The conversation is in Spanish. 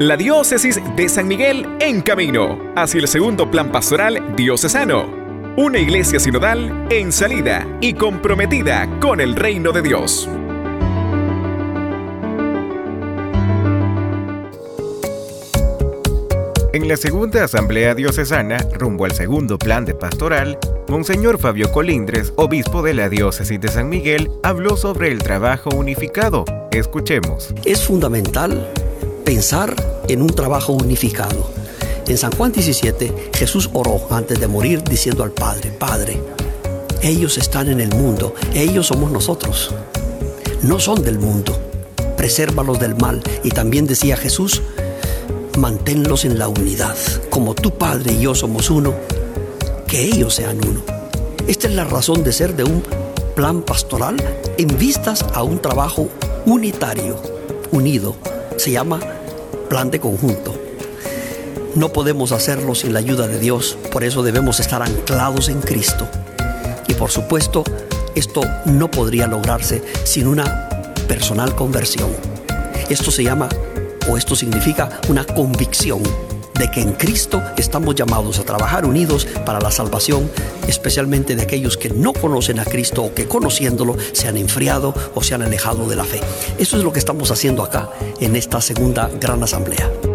La diócesis de San Miguel en camino hacia el segundo plan pastoral diocesano. Una iglesia sinodal en salida y comprometida con el reino de Dios. En la segunda asamblea diocesana, rumbo al segundo plan de pastoral, Monseñor Fabio Colindres, obispo de la diócesis de San Miguel, habló sobre el trabajo unificado. Escuchemos. Es fundamental pensar en un trabajo unificado. En San Juan 17, Jesús oró antes de morir diciendo al Padre, Padre, ellos están en el mundo, ellos somos nosotros. No son del mundo, presérvalos del mal. Y también decía Jesús, manténlos en la unidad, como tu Padre y yo somos uno, que ellos sean uno. Esta es la razón de ser de un plan pastoral en vistas a un trabajo unitario, unido. Se llama plan de conjunto. No podemos hacerlo sin la ayuda de Dios, por eso debemos estar anclados en Cristo. Y por supuesto, esto no podría lograrse sin una personal conversión. Esto se llama o esto significa una convicción de que en Cristo estamos llamados a trabajar unidos para la salvación, especialmente de aquellos que no conocen a Cristo o que conociéndolo se han enfriado o se han alejado de la fe. Eso es lo que estamos haciendo acá en esta segunda gran asamblea.